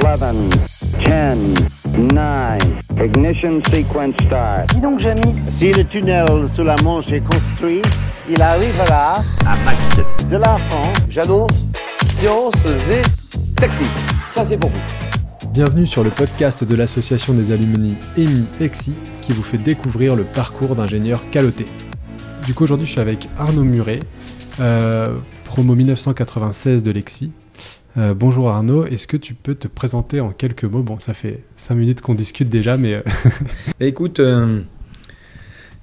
11, 10, 9, ignition sequence start. Dis donc, Jamy, Si le tunnel sous la Manche est construit, il arrivera à Mach de la France, J'annonce sciences et techniques. Ça, c'est pour vous. Bienvenue sur le podcast de l'association des alumni EMI EXI qui vous fait découvrir le parcours d'ingénieur caloté. Du coup aujourd'hui je suis avec Arnaud Muret, euh, promo 1996 de l'EXI. Euh, bonjour Arnaud, est-ce que tu peux te présenter en quelques mots? Bon ça fait 5 minutes qu'on discute déjà mais... euh, Écoute, euh,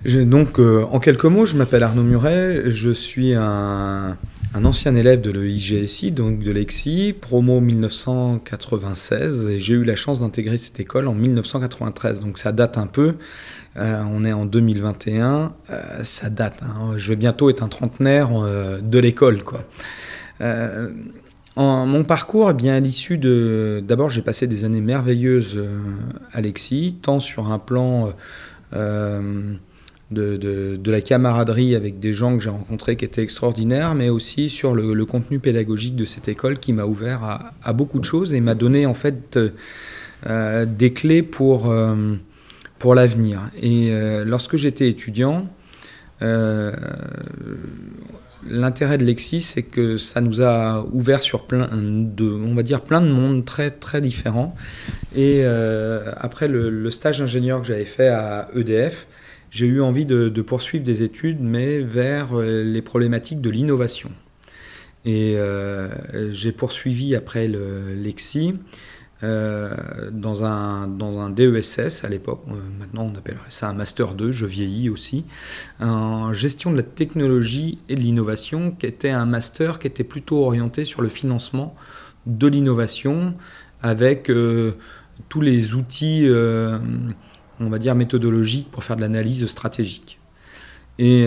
donc en quelques mots, je m'appelle Arnaud Muret, je suis un, ancien élève de l'EIGSI, donc de l'EXI, promo 1996, et j'ai eu la chance d'intégrer cette école en 1993, donc ça date un peu. On est en 2021, euh, ça date. hein. Je vais bientôt être un trentenaire de l'école, quoi. Euh, mon parcours, eh bien, à l'issue de. D'abord, j'ai passé des années merveilleuses euh, à l'EXI, tant sur un plan euh, de, de- de la camaraderie avec des gens que j'ai rencontrés qui étaient extraordinaires, mais aussi sur le, contenu pédagogique de cette école qui m'a ouvert à, beaucoup de choses et m'a donné en fait euh, euh, des clés pour, euh, pour l'avenir. Et euh, lorsque j'étais étudiant, euh, L'intérêt de Lexi, c'est que ça nous a ouvert sur plein de, on va dire plein de mondes très très différents. Et euh, après le, stage d'ingénieur que j'avais fait à EDF, j'ai eu envie de, de poursuivre des études, mais vers euh, les problématiques de l'innovation. Et euh, j'ai poursuivi après le Lexi euh, dans, un, dans un DESS à l'époque. Maintenant, on appellerait ça un Master 2, je vieillis aussi en gestion de la technologie et de l'innovation, qui était un master qui était plutôt orienté sur le financement de l'innovation, avec euh, tous les outils, euh, on va dire, méthodologiques pour faire de l'analyse stratégique. Et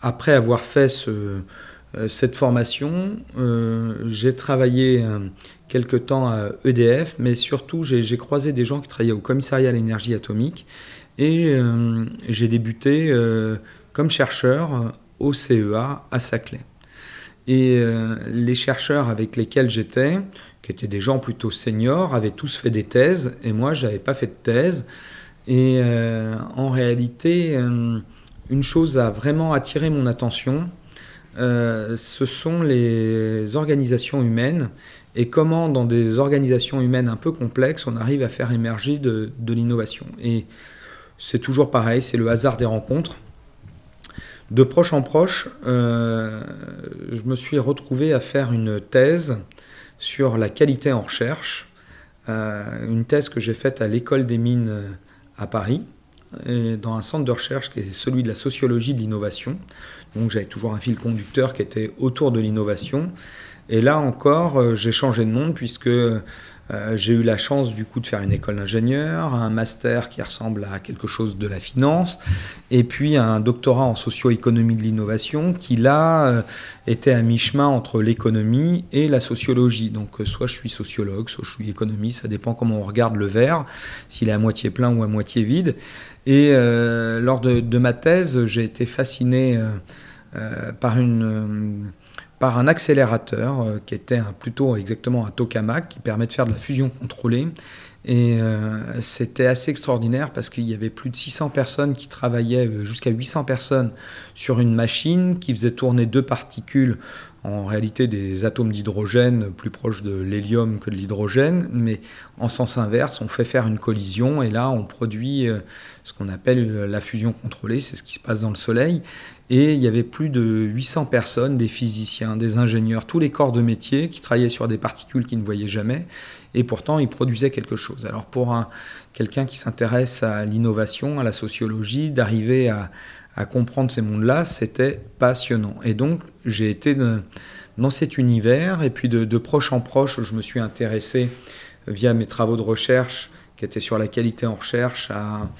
après avoir fait ce, cette formation, euh, j'ai travaillé euh, quelque temps à EDF, mais surtout j'ai croisé des gens qui travaillaient au commissariat à l'énergie atomique et euh, j'ai débuté euh, comme chercheur euh, au CEA à Saclay. Et euh, les chercheurs avec lesquels j'étais, qui étaient des gens plutôt seniors, avaient tous fait des thèses, et moi, j'avais pas fait de thèse. Et euh, en réalité, euh, une chose a vraiment attiré mon attention, euh, ce sont les organisations humaines et comment dans des organisations humaines un peu complexes, on arrive à faire émerger de, l'innovation. Et c'est toujours pareil, c'est le hasard des rencontres. De proche en proche, euh, je me suis retrouvé à faire une thèse sur la qualité en recherche, euh, une thèse que j'ai faite à l'école des mines à Paris, dans un centre de recherche qui est celui de la sociologie de l'innovation. Donc j'avais toujours un fil conducteur qui était autour de l'innovation. Et là encore, euh, j'ai changé de monde puisque euh, j'ai eu la chance du coup de faire une école d'ingénieur, un master qui ressemble à quelque chose de la finance, et puis un doctorat en socio-économie de l'innovation qui là euh, était à mi-chemin entre l'économie et la sociologie. Donc soit je suis sociologue, soit je suis économiste, ça dépend comment on regarde le verre, s'il est à moitié plein ou à moitié vide. Et lors de, ma thèse, j'ai été fasciné par une par un accélérateur euh, qui était un- plutôt exactement un tokamak qui permet de faire de la fusion contrôlée. Et euh, c'était assez extraordinaire parce qu'il y avait plus de 600 personnes qui travaillaient, euh, jusqu'à 800 personnes, sur une machine qui faisait tourner deux particules, en réalité des atomes d'hydrogène plus proches de l'hélium que de l'hydrogène, mais en sens inverse, on fait faire une collision et là on produit ce qu'on appelle la fusion contrôlée, c'est ce qui se passe dans le Soleil. Et il y avait plus de 800 personnes, des physiciens, des ingénieurs, tous les corps de métier qui travaillaient sur des particules qu'ils ne voyaient jamais. Et pourtant, ils produisaient quelque chose. Alors pour un, quelqu'un qui s'intéresse à l'innovation, à la sociologie, d'arriver à, comprendre ces mondes-là, c'était passionnant. Et donc, j'ai été dans cet univers. Et puis de, de proche en proche, je me suis intéressé via mes travaux de recherche qui étaient sur la qualité en recherche, à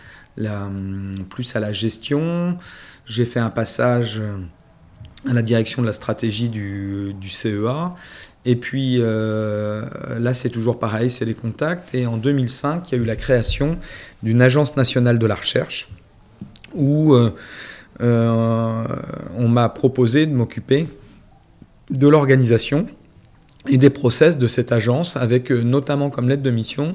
plus à la gestion. J'ai fait un passage à la direction de la stratégie du, CEA. Et puis euh, là, c'est toujours pareil, c'est les contacts. Et en 2005, il y a eu la création d'une agence nationale de la recherche où euh, euh, on m'a proposé de m'occuper de l'organisation et des process de cette agence, avec notamment comme lettre de mission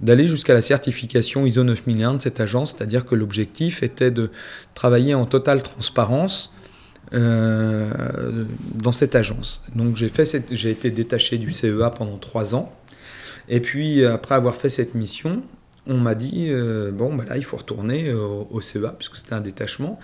d'aller jusqu'à la certification ISO 9001 de cette agence, c'est-à-dire que l'objectif était de travailler en totale transparence euh, dans cette agence. Donc j'ai fait j'ai été détaché du CEA pendant trois ans. Et puis après avoir fait cette mission, on m'a dit euh, bon bah là il faut retourner au, CEA puisque c'était un détachement.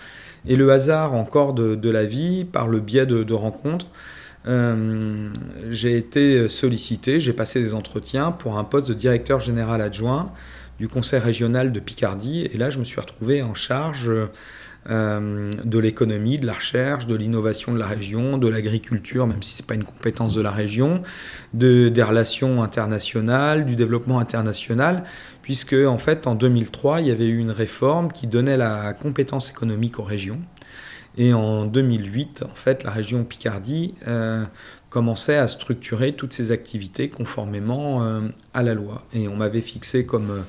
Et le hasard encore de, la vie, par le biais de, rencontres, euh, j'ai été sollicité, j'ai passé des entretiens pour un poste de directeur général adjoint du conseil régional de Picardie. Et là je me suis retrouvé en charge euh, de l'économie, de la recherche, de l'innovation de la région, de l'agriculture, même si ce n'est pas une compétence de la région, de, des relations internationales, du développement international, puisque en fait en 2003, il y avait eu une réforme qui donnait la compétence économique aux régions. Et en 2008, en fait, la région Picardie euh, commençait à structurer toutes ses activités conformément euh, à la loi. Et on m'avait fixé comme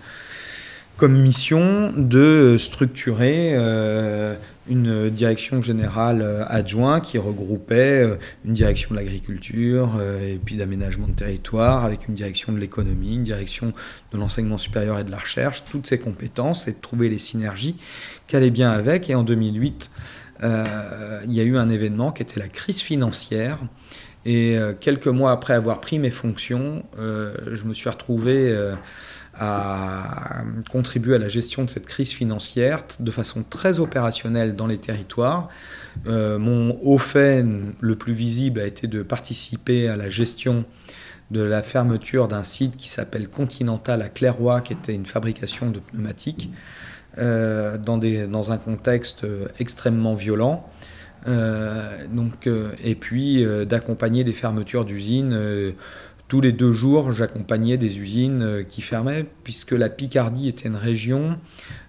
comme mission de structurer euh, une direction générale euh, adjointe qui regroupait euh, une direction de l'agriculture et puis d'aménagement de territoire avec une direction de l'économie, une direction de l'enseignement supérieur et de la recherche, toutes ces compétences et de trouver les synergies qui allaient bien avec. Et en 2008, il y a eu un événement qui était la crise financière. Et quelques mois après avoir pris mes fonctions, je me suis retrouvé à contribuer à la gestion de cette crise financière de façon très opérationnelle dans les territoires. Euh, mon haut fait le plus visible a été de participer à la gestion de la fermeture d'un site qui s'appelle Continental à Clairoy, qui était une fabrication de pneumatiques, euh, dans, un contexte extrêmement violent. Euh, donc, et puis d'accompagner des fermetures d'usines tous les deux jours, j'accompagnais des usines euh, qui fermaient, puisque la Picardie était une région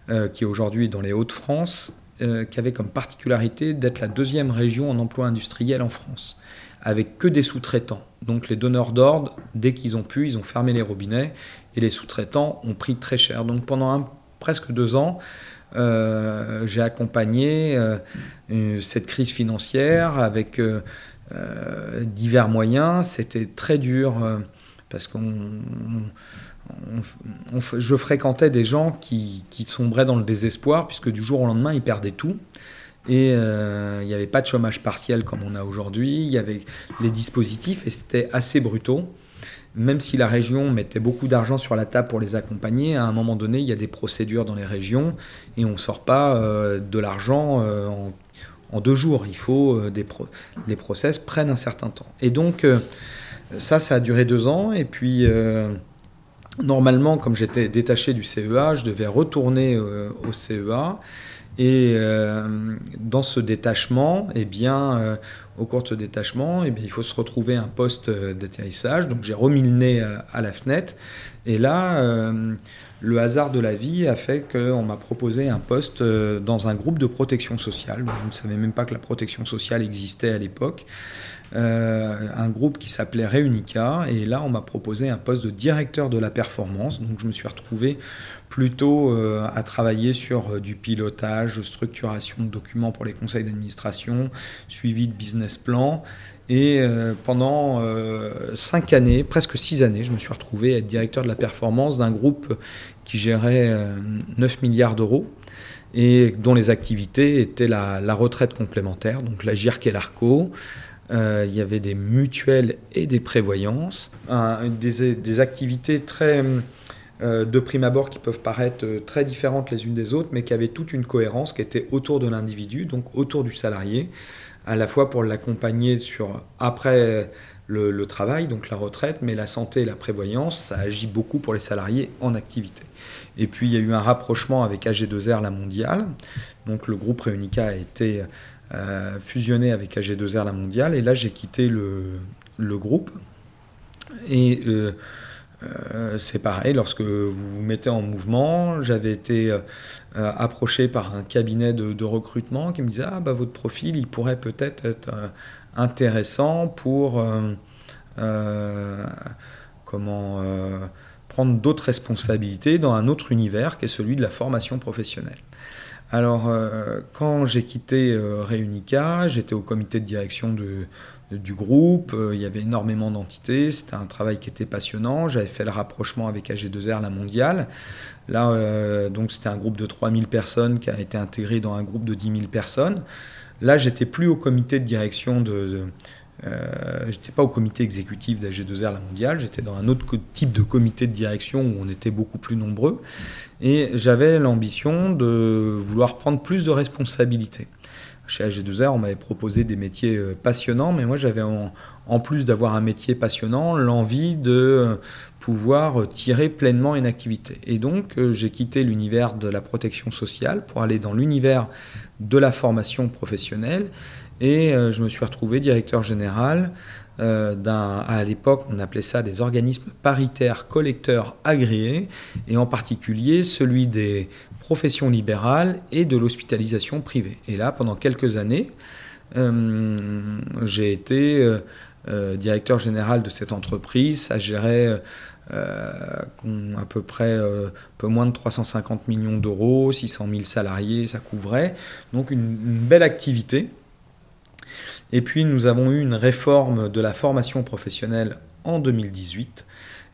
euh, qui aujourd'hui est dans les Hauts-de-France, euh, qui avait comme particularité d'être la deuxième région en emploi industriel en France, avec que des sous-traitants. Donc les donneurs d'ordre, dès qu'ils ont pu, ils ont fermé les robinets, et les sous-traitants ont pris très cher. Donc pendant presque deux ans, j'ai accompagné cette crise financière avec euh, divers moyens. C'était très dur euh, parce que je fréquentais des gens qui, sombraient dans le désespoir puisque du jour au lendemain ils perdaient tout. Et euh, il n'y avait pas de chômage partiel comme on a aujourd'hui. Il y avait les dispositifs et c'était assez brutaux. Même si la région mettait beaucoup d'argent sur la table pour les accompagner, à un moment donné, il y a des procédures dans les régions et on ne sort pas de l'argent en en deux jours. Il faut euh, les process prennent un certain temps. Et donc euh, ça, ça a duré deux ans. Et puis euh, normalement, comme j'étais détaché du CEA, je devais retourner au CEA. Et dans ce détachement, eh bien, au cours de ce détachement, eh bien, il faut se retrouver un poste d'atterrissage. Donc j'ai remis le nez à, la fenêtre. Et là, le hasard de la vie a fait qu'on m'a proposé un poste euh, dans un groupe de protection sociale. Je ne savais même pas que la protection sociale existait à l'époque. Euh, un groupe qui s'appelait Réunica. Et là, on m'a proposé un poste de directeur de la performance. Donc, je me suis retrouvé plutôt euh, à travailler sur du pilotage, structuration de documents pour les conseils d'administration, suivi de business plan. Et pendant cinq années, presque six années, je me suis retrouvé à être directeur de la performance d'un groupe qui gérait 9 euh, milliards d'euros et dont les activités étaient la, retraite complémentaire, donc la GIRC et l'ARCO. Euh, il y avait des mutuelles et des prévoyances, des, activités très euh, de prime abord qui peuvent paraître très différentes les unes des autres, mais qui avaient toute une cohérence qui était autour de l'individu, donc autour du salarié, à la fois pour l'accompagner sur après le, travail, donc la retraite, mais la santé et la prévoyance, ça agit beaucoup pour les salariés en activité. Et puis il y a eu un rapprochement avec AG2R La Mondiale. Donc le groupe Réunica a été euh, fusionné avec AG2R La Mondiale. Et là j'ai quitté le, le, groupe. Et euh, euh, c'est pareil, lorsque vous vous mettez en mouvement, j'avais été approché par un cabinet de, recrutement qui me disait Ah, bah, votre profil, il pourrait peut-être être, intéressant pour. comment prendre d'autres responsabilités dans un autre univers qui est celui de la formation professionnelle. Alors, euh, quand j'ai quitté euh, Réunica, j'étais au comité de direction de, du groupe. Euh, il y avait énormément d'entités. C'était un travail qui était passionnant. J'avais fait le rapprochement avec AG2R, la mondiale. Là, euh, donc c'était un groupe de 3000 personnes qui a été intégré dans un groupe de 10 000 personnes. Là, j'étais plus au comité de direction de. euh, j'étais pas au comité exécutif d'AG2R La Mondiale, j'étais dans un autre type de comité de direction où on était beaucoup plus nombreux. Et j'avais l'ambition de vouloir prendre plus de responsabilités. Chez AG2R, on m'avait proposé des métiers euh, passionnants, mais moi j'avais en, plus d'avoir un métier passionnant, l'envie de euh, pouvoir tirer pleinement une activité. Et donc euh, j'ai quitté l'univers de la protection sociale pour aller dans l'univers de la formation professionnelle et euh, je me suis retrouvé directeur général euh, d'un, à l'époque on appelait ça des organismes paritaires collecteurs agréés et en particulier celui des professions libérales et de l'hospitalisation privée. Et là pendant quelques années euh, j'ai été euh, euh, directeur général de cette entreprise, ça gérait à peu près un peu moins de 350 millions d'euros, 600 000 salariés, ça couvrait. Donc une belle activité. Et puis nous avons eu une réforme de la formation professionnelle en 2018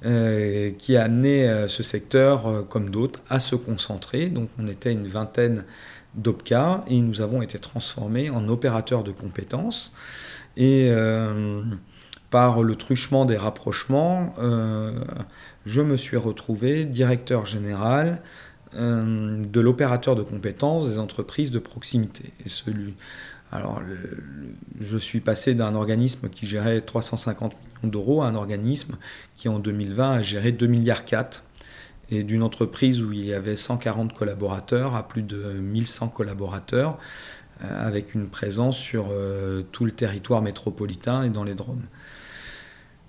euh, qui a amené euh, ce secteur, euh, comme d'autres, à se concentrer. Donc on était une vingtaine d'OPCA et nous avons été transformés en opérateurs de compétences. Et par le truchement des rapprochements, je me suis retrouvé directeur général de l'opérateur de compétences des entreprises de proximité. Et celui, alors, je suis passé d'un organisme qui gérait 350 millions d'euros à un organisme qui, en 2020, a géré 2 milliards 4 et d'une entreprise où il y avait 140 collaborateurs à plus de 1100 collaborateurs, euh, avec une présence sur euh, tout le territoire métropolitain et dans les Drômes.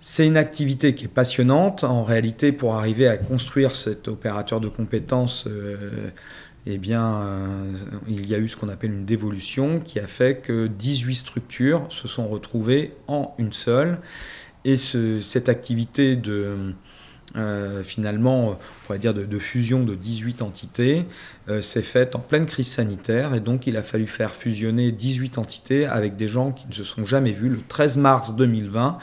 C'est une activité qui est passionnante. En réalité, pour arriver à construire cet opérateur de compétences, euh, eh bien, euh, il y a eu ce qu'on appelle une dévolution qui a fait que 18 structures se sont retrouvées en une seule. Et ce- cette activité de, euh, finalement, on pourrait dire de, de fusion de 18 entités, euh, s'est faite en pleine crise sanitaire. Et donc, il a fallu faire fusionner 18 entités avec des gens qui ne se sont jamais vus. Le 13 mars 2020,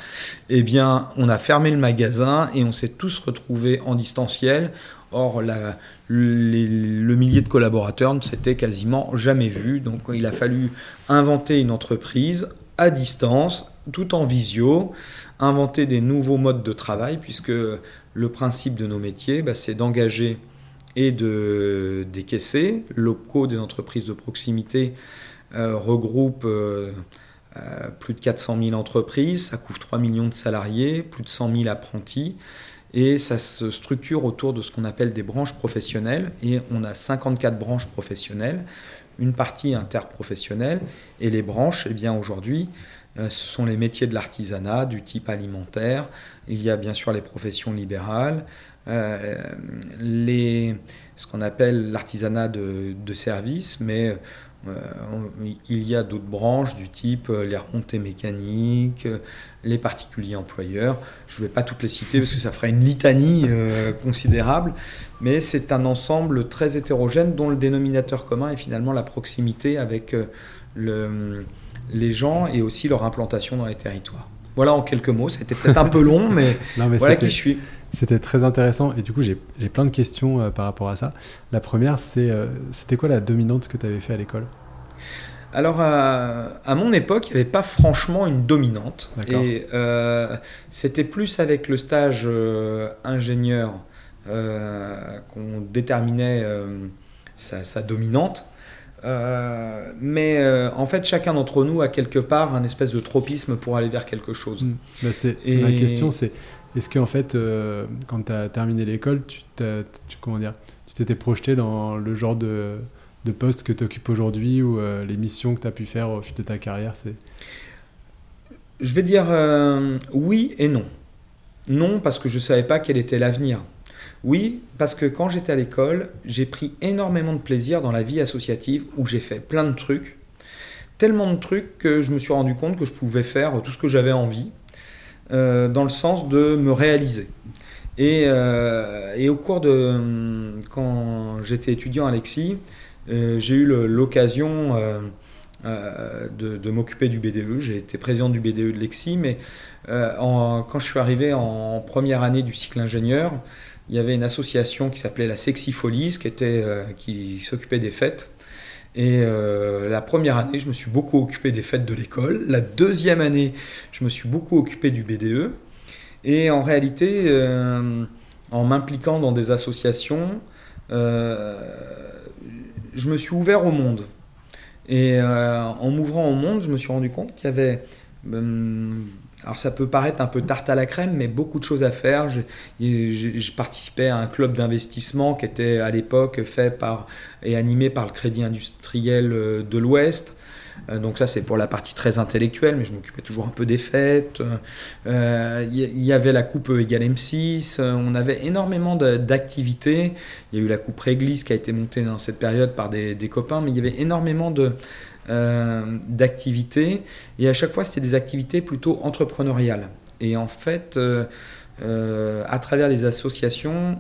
eh bien, on a fermé le magasin et on s'est tous retrouvés en distanciel. Or, le millier de collaborateurs ne s'était quasiment jamais vu. Donc, il a fallu inventer une entreprise à distance, tout en visio, inventer des nouveaux modes de travail, puisque le principe de nos métiers, bah, c'est d'engager et de décaisser. Locaux des entreprises de proximité euh, regroupent euh, euh, plus de 400 000 entreprises, ça couvre 3 millions de salariés, plus de 100 000 apprentis, et ça se structure autour de ce qu'on appelle des branches professionnelles, et on a 54 branches professionnelles, une partie interprofessionnelle, et les branches, eh bien aujourd'hui, euh, ce sont les métiers de l'artisanat du type alimentaire, il y a bien sûr les professions libérales, euh, les, ce qu'on appelle l'artisanat de, de service, mais euh, il y a d'autres branches du type euh, les remontées mécaniques, euh, les particuliers employeurs. Je ne vais pas toutes les citer parce que ça ferait une litanie euh, considérable, mais c'est un ensemble très hétérogène dont le dénominateur commun est finalement la proximité avec euh, le- les gens et aussi leur implantation dans les territoires. Voilà en quelques mots, c'était peut-être un peu long, mais Non, mais voilà qui je suis. C'était très intéressant et du coup j'ai plein de questions euh, par rapport à ça. La première c'est euh, c'était quoi la dominante que tu avais fait à l'école? Alors, à, à mon époque, il n'y avait pas franchement une dominante. Et euh, c'était plus avec le stage euh, ingénieur euh, qu'on déterminait euh, sa, sa dominante. Euh, mais euh, en fait, chacun d'entre nous a quelque part un espèce de tropisme pour aller vers quelque chose. Mm. Bah, c'est Et- ma question, c'est est-ce que en fait, euh, quand tu as terminé l'école, tu tu- comment dire, tu t'étais projeté dans le genre de, de poste que tu occupes aujourd'hui ou les missions que tu as pu faire au fil de ta carrière c'est... Je vais dire oui et non. Non, parce que je ne savais pas quel était l'avenir. Oui, parce que quand j'étais à l'école, j'ai pris énormément de plaisir dans la vie associative où j'ai fait plein de trucs. Tellement de trucs que je me suis rendu compte que je pouvais faire tout ce que j'avais envie, euh, dans le sens de me réaliser. Et, euh, au cours de. Quand j'étais étudiant à Lexi, euh, j'ai eu l'occasion euh, de, m'occuper du BDE. J'ai été président du BDE de Lexi, mais quand je suis arrivé en première année du cycle ingénieur, il y avait une association qui s'appelait la Sexy Folies, qui, était, qui s'occupait des fêtes. Et la première année, je me suis beaucoup occupé des fêtes de l'école. La deuxième année, je me suis beaucoup occupé du BDE. Et en réalité, en m'impliquant dans des associations, euh, je me suis ouvert au monde. Et euh, en m'ouvrant au monde, je me suis rendu compte qu'il y avait euh, alors ça peut paraître un peu tarte à la crème, mais beaucoup de choses à faire. Je, participais à un club d'investissement qui était à l'époque fait par et animé par le Crédit Industriel de l'Ouest. Euh, donc ça c'est pour la partie très intellectuelle, mais je m'occupais toujours un peu des fêtes. Il euh, y, avait la coupe égale M6, euh, on avait énormément d'activités. Il y a eu la coupe Réglisse qui a été montée dans cette période par des, copains, mais il y avait énormément de, d'activités. Et à chaque fois, c'était des activités plutôt entrepreneuriales. Et en fait, à travers les associations,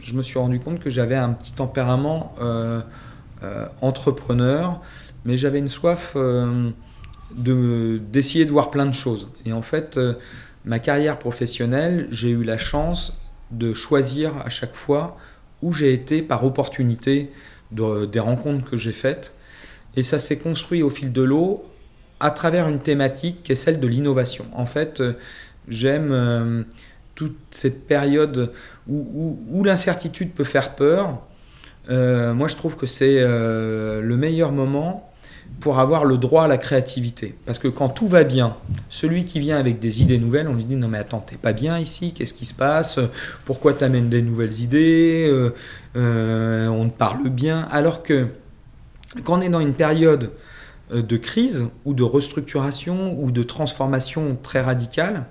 je me suis rendu compte que j'avais un petit tempérament entrepreneur mais j'avais une soif euh, de, d'essayer de voir plein de choses. Et en fait, euh, ma carrière professionnelle, j'ai eu la chance de choisir à chaque fois où j'ai été par opportunité des rencontres que j'ai faites. Et ça s'est construit au fil de l'eau à travers une thématique qui est celle de l'innovation. En fait, euh, j'aime toute cette période où, l'incertitude peut faire peur. moi, je trouve que c'est le meilleur moment pour avoir le droit à la créativité. Parce que quand tout va bien, celui qui vient avec des idées nouvelles, on lui dit non mais attends, t'es pas bien ici, qu'est-ce qui se passe? Pourquoi t'amènes des nouvelles idées? Euh, euh, On te parle bien. Alors que quand on est dans une période euh, de crise ou de restructuration ou de transformation très radicale,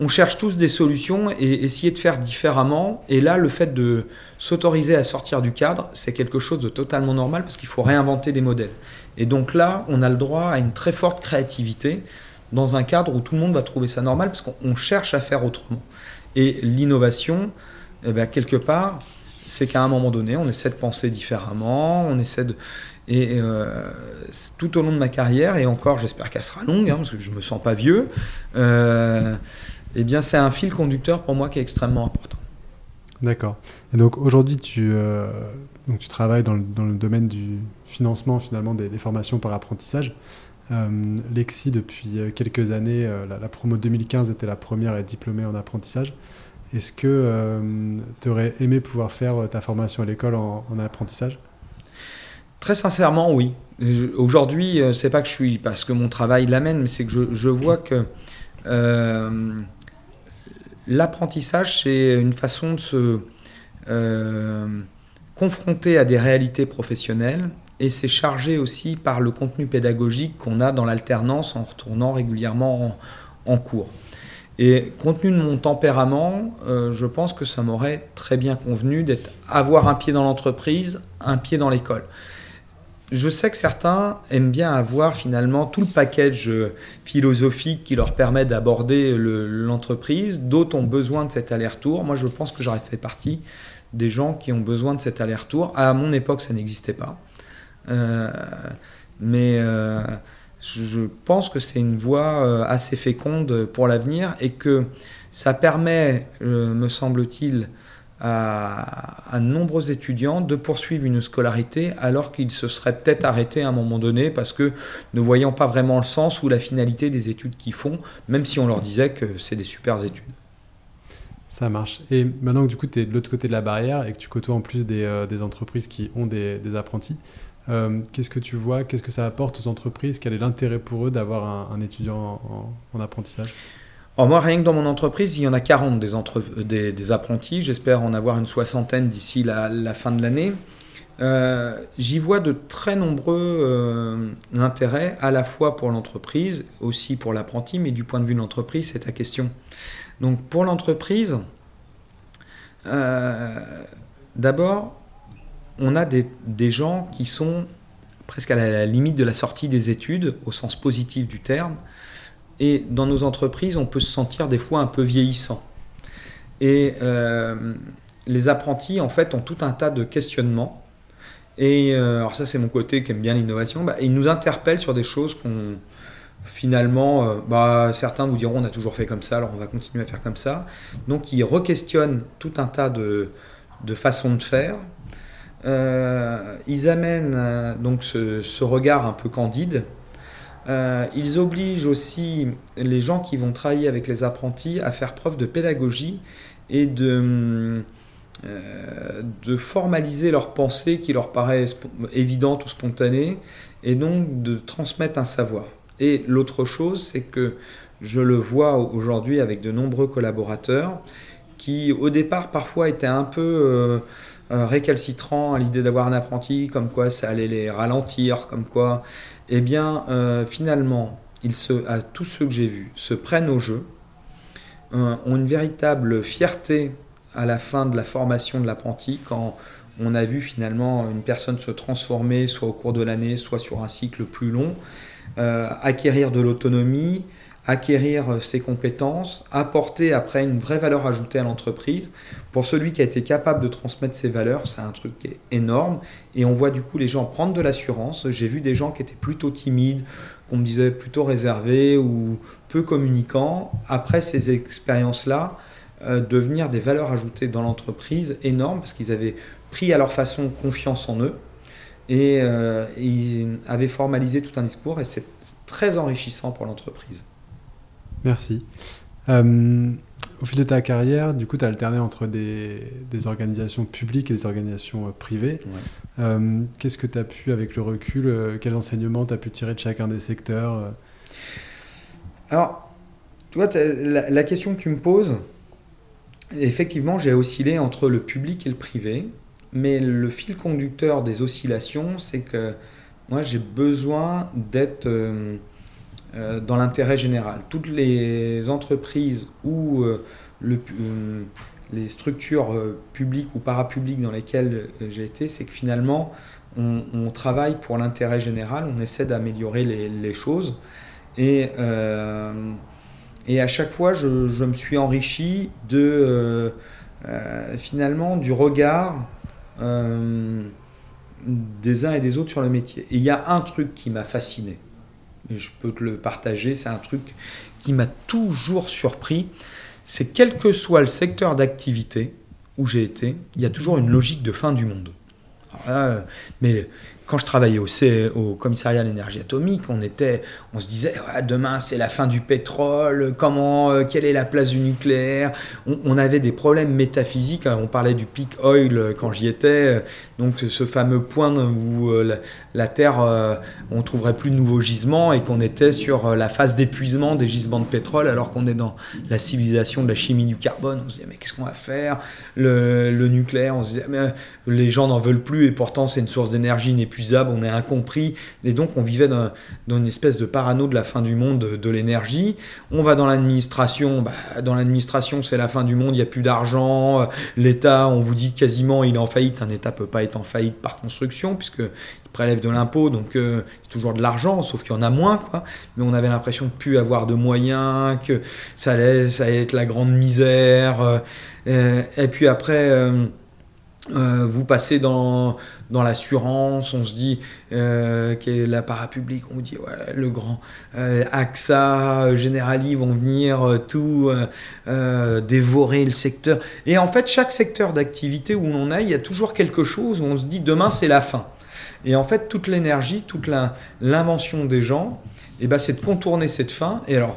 on cherche tous des solutions et essayer de faire différemment. Et là, le fait de s'autoriser à sortir du cadre, c'est quelque chose de totalement normal parce qu'il faut réinventer des modèles. Et donc là, on a le droit à une très forte créativité dans un cadre où tout le monde va trouver ça normal parce qu'on cherche à faire autrement. Et l'innovation, eh bien, quelque part, c'est qu'à un moment donné, on essaie de penser différemment, on essaie de... Et euh, tout au long de ma carrière, et encore j'espère qu'elle sera longue, hein, parce que je ne me sens pas vieux, euh, eh bien c'est un fil conducteur pour moi qui est extrêmement important. D'accord. Et donc aujourd'hui, tu, euh, donc tu travailles dans le, dans le, domaine du financement finalement des, formations par apprentissage. Lexi, depuis quelques années, la, promo 2015 était la première à être diplômée en apprentissage. Est-ce que tu aurais aimé pouvoir faire ta formation à l'école en, apprentissage? Très sincèrement, oui. Aujourd'hui, c'est pas que je suis parce que mon travail l'amène, mais c'est que je, vois que l'apprentissage, c'est une façon de se confronté à des réalités professionnelles et c'est chargé aussi par le contenu pédagogique qu'on a dans l'alternance en retournant régulièrement en, cours. Et compte tenu de mon tempérament, euh, je pense que ça m'aurait très bien convenu d'être avoir un pied dans l'entreprise, un pied dans l'école. Je sais que certains aiment bien avoir finalement tout le package philosophique qui leur permet d'aborder l'entreprise. D'autres ont besoin de cet aller-retour. Moi, je pense que j'aurais fait partie des gens qui ont besoin de cet aller-retour. À mon époque, ça n'existait pas. Euh, mais euh, je pense que c'est une voie euh, assez féconde pour l'avenir et que ça permet, me semble-t-il, à, à, nombreux étudiants de poursuivre une scolarité alors qu'ils se seraient peut-être arrêtés à un moment donné parce que ne voyant pas vraiment le sens ou la finalité des études qu'ils font, même si on leur disait que c'est des super études. Ça marche. Et maintenant que du coup tu es de l'autre côté de la barrière et que tu côtoies en plus des, euh, entreprises qui ont des apprentis, euh, qu'est-ce que tu vois Qu'est-ce que ça apporte aux entreprises? Quel est l'intérêt pour eux d'avoir un, étudiant en, apprentissage? Alors moi, rien que dans mon entreprise, il y en a 40 des, apprentis. J'espère en avoir une soixantaine d'ici la, fin de l'année. Euh, j'y vois de très nombreux intérêts, à la fois pour l'entreprise, aussi pour l'apprenti, mais du point de vue de l'entreprise, c'est ta question. Donc pour l'entreprise, euh, d'abord, on a des, gens qui sont presque à la, limite de la sortie des études, au sens positif du terme. Et dans nos entreprises, on peut se sentir des fois un peu vieillissant. Et euh, les apprentis, en fait, ont tout un tas de questionnements. Et alors ça c'est mon côté qui aime bien l'innovation, bah, il nous interpelle sur des choses qu'on finalement, bah, certains vous diront on a toujours fait comme ça, alors on va continuer à faire comme ça. Donc il re-questionne tout un tas de façons de faire. Ils amènent donc ce, regard un peu candide euh, ils obligent aussi les gens qui vont travailler avec les apprentis à faire preuve de pédagogie et de, euh, de formaliser leurs pensées qui leur paraissent évidentes ou spontanées, et donc de transmettre un savoir. Et l'autre chose, c'est que je le vois aujourd'hui avec de nombreux collaborateurs qui, au départ, parfois étaient un peu euh, récalcitrants à l'idée d'avoir un apprenti, comme quoi ça allait les ralentir, comme quoi eh bien, euh, finalement, ils se, à tous ceux que j'ai vus, se prennent au jeu, euh, ont une véritable fierté à la fin de la formation de l'apprenti quand on a vu finalement une personne se transformer, soit au cours de l'année, soit sur un cycle plus long, euh, acquérir de l'autonomie, acquérir euh, ses compétences, apporter après une vraie valeur ajoutée à l'entreprise. Pour celui qui a été capable de transmettre ses valeurs, c'est un truc qui est énorme. Et on voit du coup les gens prendre de l'assurance. J'ai vu des gens qui étaient plutôt timides, qu'on me disait plutôt réservés ou peu communicants. Après ces expériences-là, euh, devenir des valeurs ajoutées dans l'entreprise énormes parce qu'ils avaient pris à leur façon confiance en eux et euh, ils avaient formalisé tout un discours et c'est très enrichissant pour l'entreprise. Merci. Euh, au fil de ta carrière, du coup, tu as alterné entre des, organisations publiques et des organisations euh, privées. Euh, qu'est-ce que tu as pu, avec le recul, quels enseignements tu as pu tirer de chacun des secteurs Alors, tu vois, la, la, question que tu me poses, effectivement, j'ai oscillé entre le public et le privé. Mais le fil conducteur des oscillations, c'est que moi, j'ai besoin d'être euh, dans l'intérêt général. Toutes les entreprises ou euh, euh, les structures publiques ou parapubliques dans lesquelles j'ai été, c'est que finalement, on, travaille pour l'intérêt général, on essaie d'améliorer les, choses. Et, et à chaque fois, je, je me suis enrichi de, finalement du regard des uns et des autres sur le métier. Et il y a un truc qui m'a fasciné je peux te le partager, c'est un truc qui m'a toujours surpris, c'est quel que soit le secteur d'activité où j'ai été, il y a toujours une logique de fin du monde. mais quand je travaillais au, commissariat à l'énergie atomique, on se disait, demain c'est la fin du pétrole, comment, euh, quelle est la place du nucléaire? On, avait des problèmes métaphysiques. Hein. On parlait du peak oil euh, quand j'y étais, euh, donc ce fameux point où la, Terre, on trouverait plus de nouveaux gisements et qu'on était sur la phase d'épuisement des gisements de pétrole, alors qu'on est dans la civilisation de la chimie du carbone. On se disait mais qu'est-ce qu'on va faire? Le, le, nucléaire, on se disait mais les gens n'en veulent plus et pourtant c'est une source d'énergie inépuisable, on est incompris. Et donc on vivait dans, une espèce de parano de la fin du monde de, l'énergie. On va dans l'administration, bah, dans l'administration c'est la fin du monde, il n'y a plus d'argent. L'État, on vous dit quasiment il est en faillite. Un État peut pas être en faillite par construction puisque prélève de l'impôt, donc euh, c'est toujours de l'argent, sauf qu'il y en a moins, quoi. Mais on avait l'impression de plus avoir de moyens, que ça allait, être la grande misère. Euh, et puis après, euh, euh, vous passez dans, dans l'assurance, on se dit euh, que la parapublique, on vous dit ouais, le grand euh, AXA, Generali vont venir euh, tout dévorer le secteur. Et en fait, chaque secteur d'activité où on aille, il y a toujours quelque chose où on se dit demain c'est la fin. Et en fait, toute l'énergie, toute l'invention des gens, eh ben, c'est de contourner cette fin. Et alors,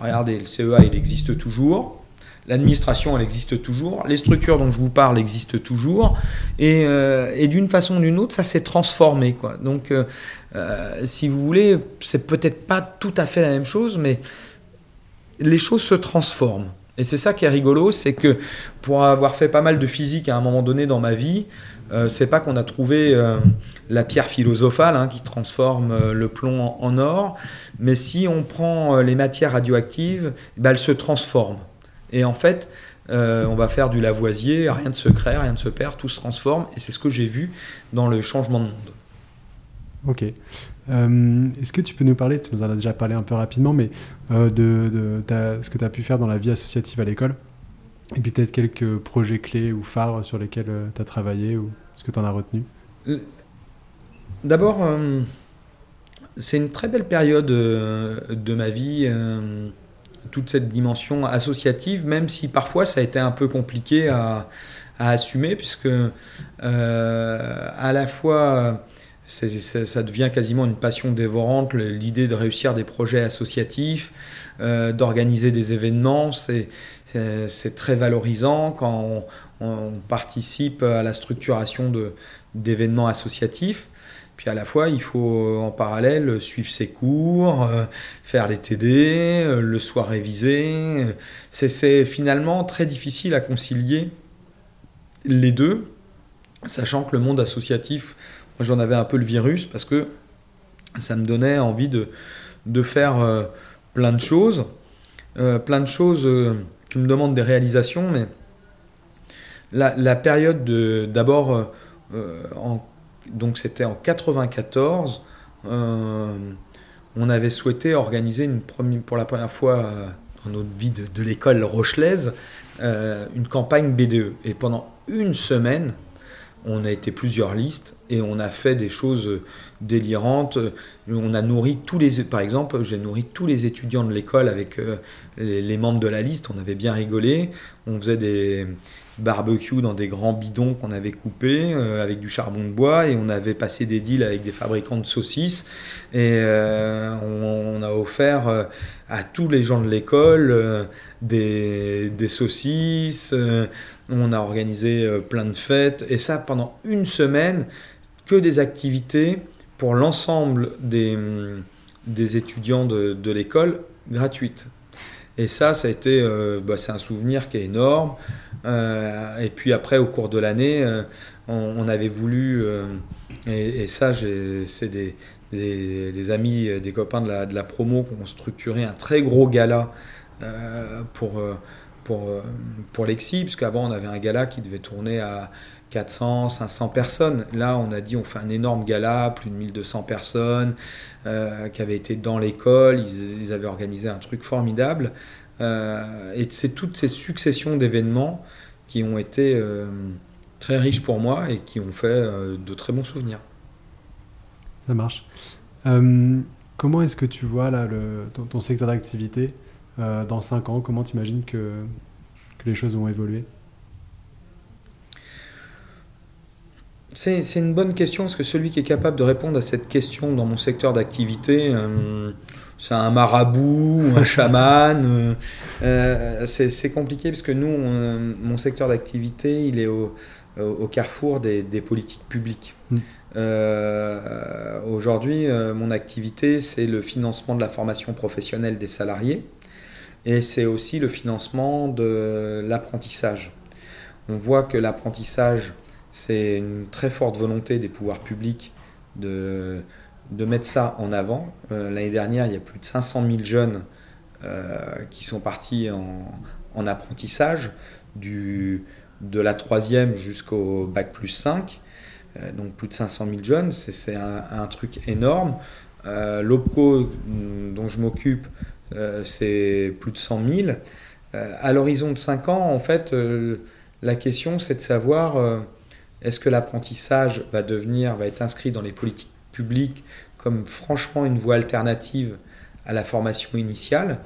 regardez, le CEA, il existe toujours. L'administration, elle existe toujours. Les structures dont je vous parle existent toujours. Et, euh, d'une façon ou d'une autre, ça s'est transformé. Donc, euh, euh, si vous voulez, c'est peut-être pas tout à fait la même chose, mais les choses se transforment. Et c'est ça qui est rigolo, c'est que pour avoir fait pas mal de physique à un moment donné dans ma vie, c'est pas qu'on a trouvé la pierre philosophale hein, qui transforme le plomb en, or, mais si on prend les matières radioactives, ben, elles se transforment. Et en fait, euh, on va faire du lavoisier, rien de se crée, rien ne se perd, tout se transforme. Et c'est ce que j'ai vu dans le changement de monde. Ok. Euh, est-ce que tu peux nous parler, tu nous en as déjà parlé un peu rapidement, mais euh, de, ce que tu as pu faire dans la vie associative à l'école? Et puis peut-être quelques projets clés ou phares sur lesquels tu as travaillé ou ce que tu en as retenu? D'abord, c'est une très belle période de ma vie toute cette dimension associative, même si parfois ça a été un peu compliqué à, assumer, puisque euh, à la fois ça devient quasiment une passion dévorante, l'idée de réussir des projets associatifs, euh, d'organiser des événements, c'est très valorisant quand on, participe à la structuration d'événements associatifs. Puis à la fois, il faut en parallèle suivre ses cours, euh, faire les TD, euh, le soir réviser. C'est finalement très difficile à concilier les deux, sachant que le monde associatif, moi j'en avais un peu le virus parce que ça me donnait envie de, de faire euh, plein de choses. plein de choses qui me demandent des réalisations, mais la, la période d'abord en donc c'était en 94. Euh, on avait souhaité organiser une pour la première fois euh, dans notre vie de, l'école rochelaise euh, une campagne BDE. Et pendant une semaine, on a été plusieurs listes et on a fait des choses délirantes. On a nourri tous les, par exemple, j'ai nourri tous les étudiants de l'école avec les, les, membres de la liste. On avait bien rigolé. On faisait des, barbecue dans des grands bidons qu'on avait coupés euh, avec du charbon de bois et on avait passé des deals avec des fabricants de saucisses et euh, on, a offert euh, à tous les gens de l'école des, des, saucisses, on a organisé plein de fêtes et ça pendant une semaine que des activités pour l'ensemble des, des étudiants de, de l'école gratuites. Et ça, ça a été, bah, c'est un souvenir qui est énorme. Euh, et puis après, au cours de l'année, euh, on, avait voulu, euh, et, ça, c'est des, des, amis, des copains de la, de la, promo qui ont structuré un très gros gala pour, pour, pour Lexi, puisqu'avant on avait un gala qui devait tourner à 400, 500 personnes. Là, on a dit on fait un énorme gala, plus de 1200 personnes, qui avaient été dans l'école, ils, avaient organisé un truc formidable. Euh, et c'est toutes ces successions d'événements qui ont été euh, très riches pour moi et qui ont fait euh, de très bons souvenirs. Ça marche. comment est-ce que tu vois ton, secteur d'activité dans 5 ans? Comment tu imagines que, que les choses vont évoluer? C'est une bonne question parce que celui qui est capable de répondre à cette question dans mon secteur d'activité, c'est un marabout, un chaman. Euh, euh, c'est compliqué parce que nous, mon secteur d'activité, il est au, carrefour des, politiques publiques. Mm. Euh, aujourd'hui, mon activité, c'est le financement de la formation professionnelle des salariés et c'est aussi le financement de l'apprentissage. On voit que l'apprentissage, c'est une très forte volonté des pouvoirs publics de de mettre ça en avant. Euh, l'année dernière, il y a plus de 500 000 jeunes euh, qui sont partis en, apprentissage, du, de la troisième jusqu'au bac plus 5. Euh, donc plus de 500 000 jeunes, c'est un, truc énorme. L'OPCO mm, dont je m'occupe, c'est plus de 100 000. à l'horizon de 5 ans, en fait, la question c'est de savoir est-ce que l'apprentissage va devenir, va être inscrit dans les politiques public comme franchement une voie alternative à la formation initiale?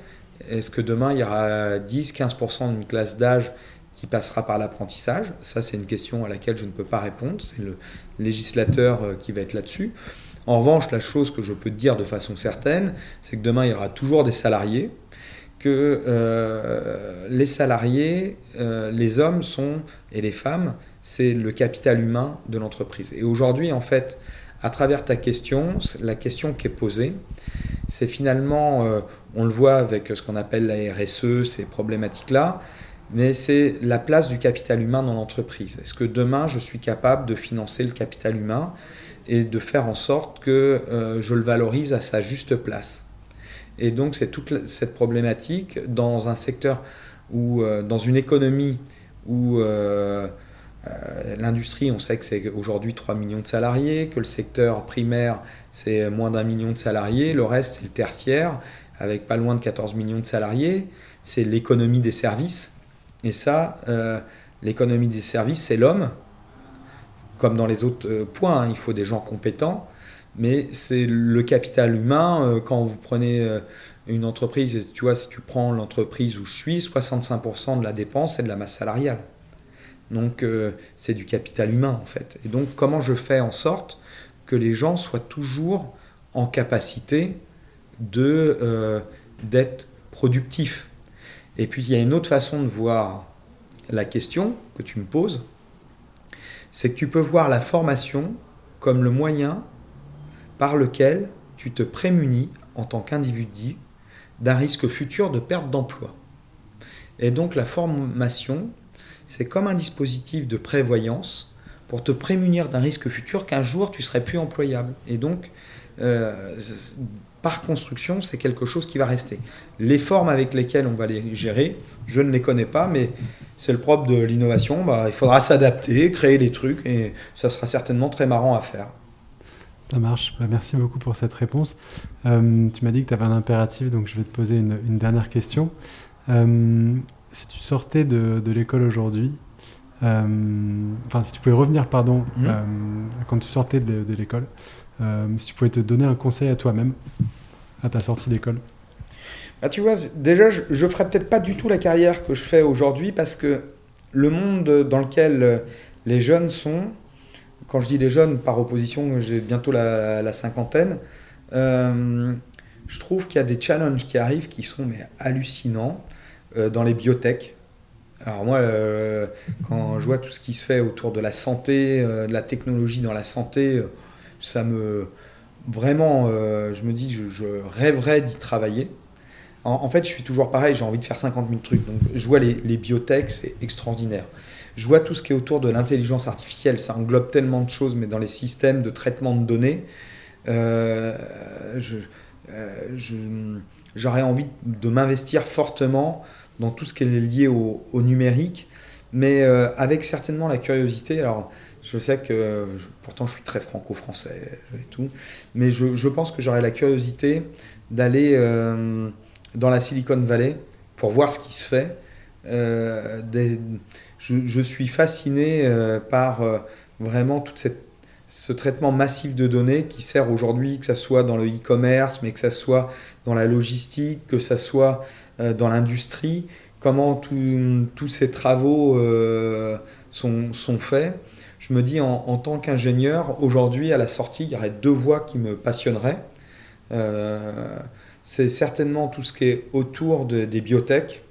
Est-ce que demain il y aura 10-15% d'une classe d'âge qui passera par l'apprentissage? Ça, c'est une question à laquelle je ne peux pas répondre. C'est le législateur euh, qui va être là-dessus. En revanche, la chose que je peux dire de façon certaine, c'est que demain, il y aura toujours des salariés, que euh, les salariés, euh, les hommes sont, et les femmes, c'est le capital humain de l'entreprise. Et aujourd'hui, en fait, à travers ta question, la question qui est posée, c'est finalement, euh, on le voit avec ce qu'on appelle la RSE, ces problématiques-là, mais c'est la place du capital humain dans l'entreprise. Est-ce que demain, je suis capable de financer le capital humain et de faire en sorte que euh, je le valorise à sa juste place? Et donc, c'est toute cette problématique dans un secteur ou euh, dans une économie où l'industrie, on sait que c'est aujourd'hui 3 millions de salariés, que le secteur primaire, c'est moins d'un million de salariés, le reste, c'est le tertiaire, avec pas loin de 14 millions de salariés, c'est l'économie des services. Et ça, euh, l'économie des services, c'est l'homme. Comme dans les autres euh, points, hein, il faut des gens compétents. mais c'est le capital humain. Euh, quand vous prenez euh, une entreprise, tu vois, si tu prends l'entreprise où je suis, 65% de la dépense, c'est de la masse salariale. Donc euh, c'est du capital humain en fait. Et donc comment je fais en sorte que les gens soient toujours en capacité de d'être productifs? Et puis il y a une autre façon de voir la question que tu me poses, c'est que tu peux voir la formation comme le moyen par lequel tu te prémunis en tant qu'individu d'un risque futur de perte d'emploi. Et donc la formation, c'est comme un dispositif de prévoyance pour te prémunir d'un risque futur qu'un jour tu serais plus employable. Et donc, euh, par construction, c'est quelque chose qui va rester. Les formes avec lesquelles on va les gérer, je ne les connais pas, mais c'est le propre de l'innovation. Bah, il faudra s'adapter, créer des trucs, et ça sera certainement très marrant à faire. Ça marche. Bah, merci beaucoup pour cette réponse. Euh, tu m'as dit que tu avais un impératif, donc je vais te poser une, dernière question. Euh, si tu sortais de, l'école aujourd'hui, euh, enfin si tu pouvais revenir, pardon, mmh. quand tu sortais de, l'école, si tu pouvais te donner un conseil à toi-même à ta sortie d'école. Bah, tu vois, déjà, je, ne ferais peut-être pas du tout la carrière que je fais aujourd'hui parce que le monde dans lequel les jeunes sont, quand je dis les jeunes, par opposition, j'ai bientôt la, cinquantaine, euh, je trouve qu'il y a des challenges qui arrivent qui sont mais, hallucinants euh, dans les biotech. Alors moi, euh, quand je vois tout ce qui se fait autour de la santé, de la technologie dans la santé, ça me... Vraiment, je me dis, je, rêverais d'y travailler. En, fait, je suis toujours pareil, j'ai envie de faire 50 000 trucs. Donc je vois les, les biotech, c'est extraordinaire je vois tout ce qui est autour de l'intelligence artificielle. Ça englobe tellement de choses, mais dans les systèmes de traitement de données, euh, euh, j'aurais envie de m'investir fortement dans tout ce qui est lié au, numérique, mais euh, avec certainement la curiosité. Alors, je sais que pourtant je suis très franco-français et tout, mais je, pense que j'aurais la curiosité d'aller dans la Silicon Valley pour voir ce qui se fait. Des, je, suis fasciné euh, par euh, vraiment tout ce traitement massif de données qui sert aujourd'hui, que ce soit dans le e-commerce, mais que ce soit dans la logistique, que ce soit euh, dans l'industrie, comment tous ces travaux sont, faits. Je me dis, en, tant qu'ingénieur, aujourd'hui, à la sortie, il y aurait deux voies qui me passionneraient. c'est certainement tout ce qui est autour des biotech,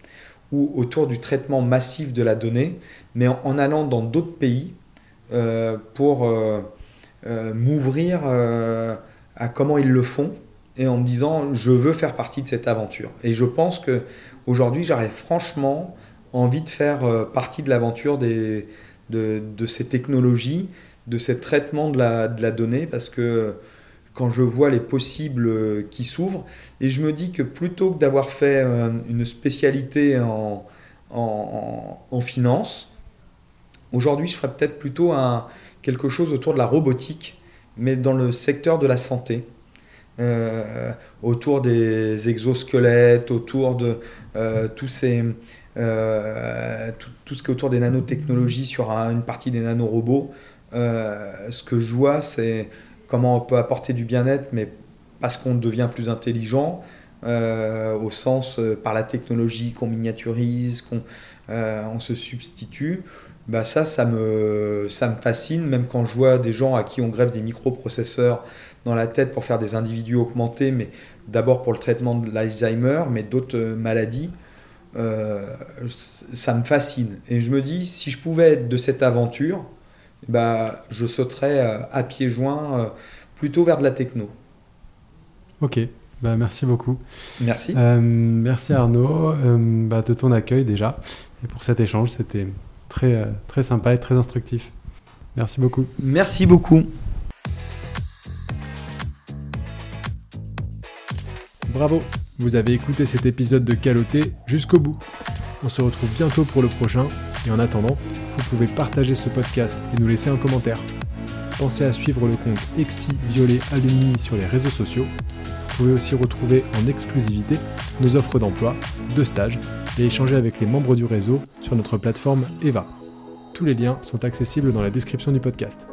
ou autour du traitement massif de la donnée, mais en, allant dans d'autres pays euh, pour euh, euh, m'ouvrir à comment ils le font et en me disant je veux faire partie de cette aventure. Et je pense que aujourd'hui j'aurais franchement envie de faire partie de l'aventure de, de, ces technologies, de ce traitement de la, donnée, parce que quand je vois les possibles euh, qui s'ouvrent. Et je me dis que plutôt que d'avoir fait euh, une spécialité en, en, finance, aujourd'hui je ferais peut-être plutôt un, quelque chose autour de la robotique, mais dans le secteur de la santé. Euh, autour des exosquelettes, autour de tous ces, tout, ce qui est autour des nanotechnologies sur une partie des nanorobots. ce que je vois, c'est comment on peut apporter du bien-être, mais parce qu'on devient plus intelligent, euh, au sens euh, par la technologie qu'on miniaturise, qu'on euh, on se substitue, bah ça, ça me, ça me fascine, même quand je vois des gens à qui on greffe des microprocesseurs dans la tête pour faire des individus augmentés, mais d'abord pour le traitement de l'Alzheimer, mais d'autres maladies, ça me fascine. Et je me dis, si je pouvais être de cette aventure, bah, je sauterais euh, à pieds joints euh, plutôt vers de la techno. Ok, bah, merci beaucoup. Merci. Euh, merci Arnaud bah, de ton accueil déjà et pour cet échange. C'était très, très sympa et très instructif. Merci beaucoup. Merci beaucoup. Bravo, vous avez écouté cet épisode de Caloté jusqu'au bout. On se retrouve bientôt pour le prochain et en attendant, vous pouvez partager ce podcast et nous laisser un commentaire. Pensez à suivre le compte Exi Violet Alumni sur les réseaux sociaux. Vous pouvez aussi retrouver en exclusivité nos offres d'emploi, de stage et échanger avec les membres du réseau sur notre plateforme EVA. Tous les liens sont accessibles dans la description du podcast.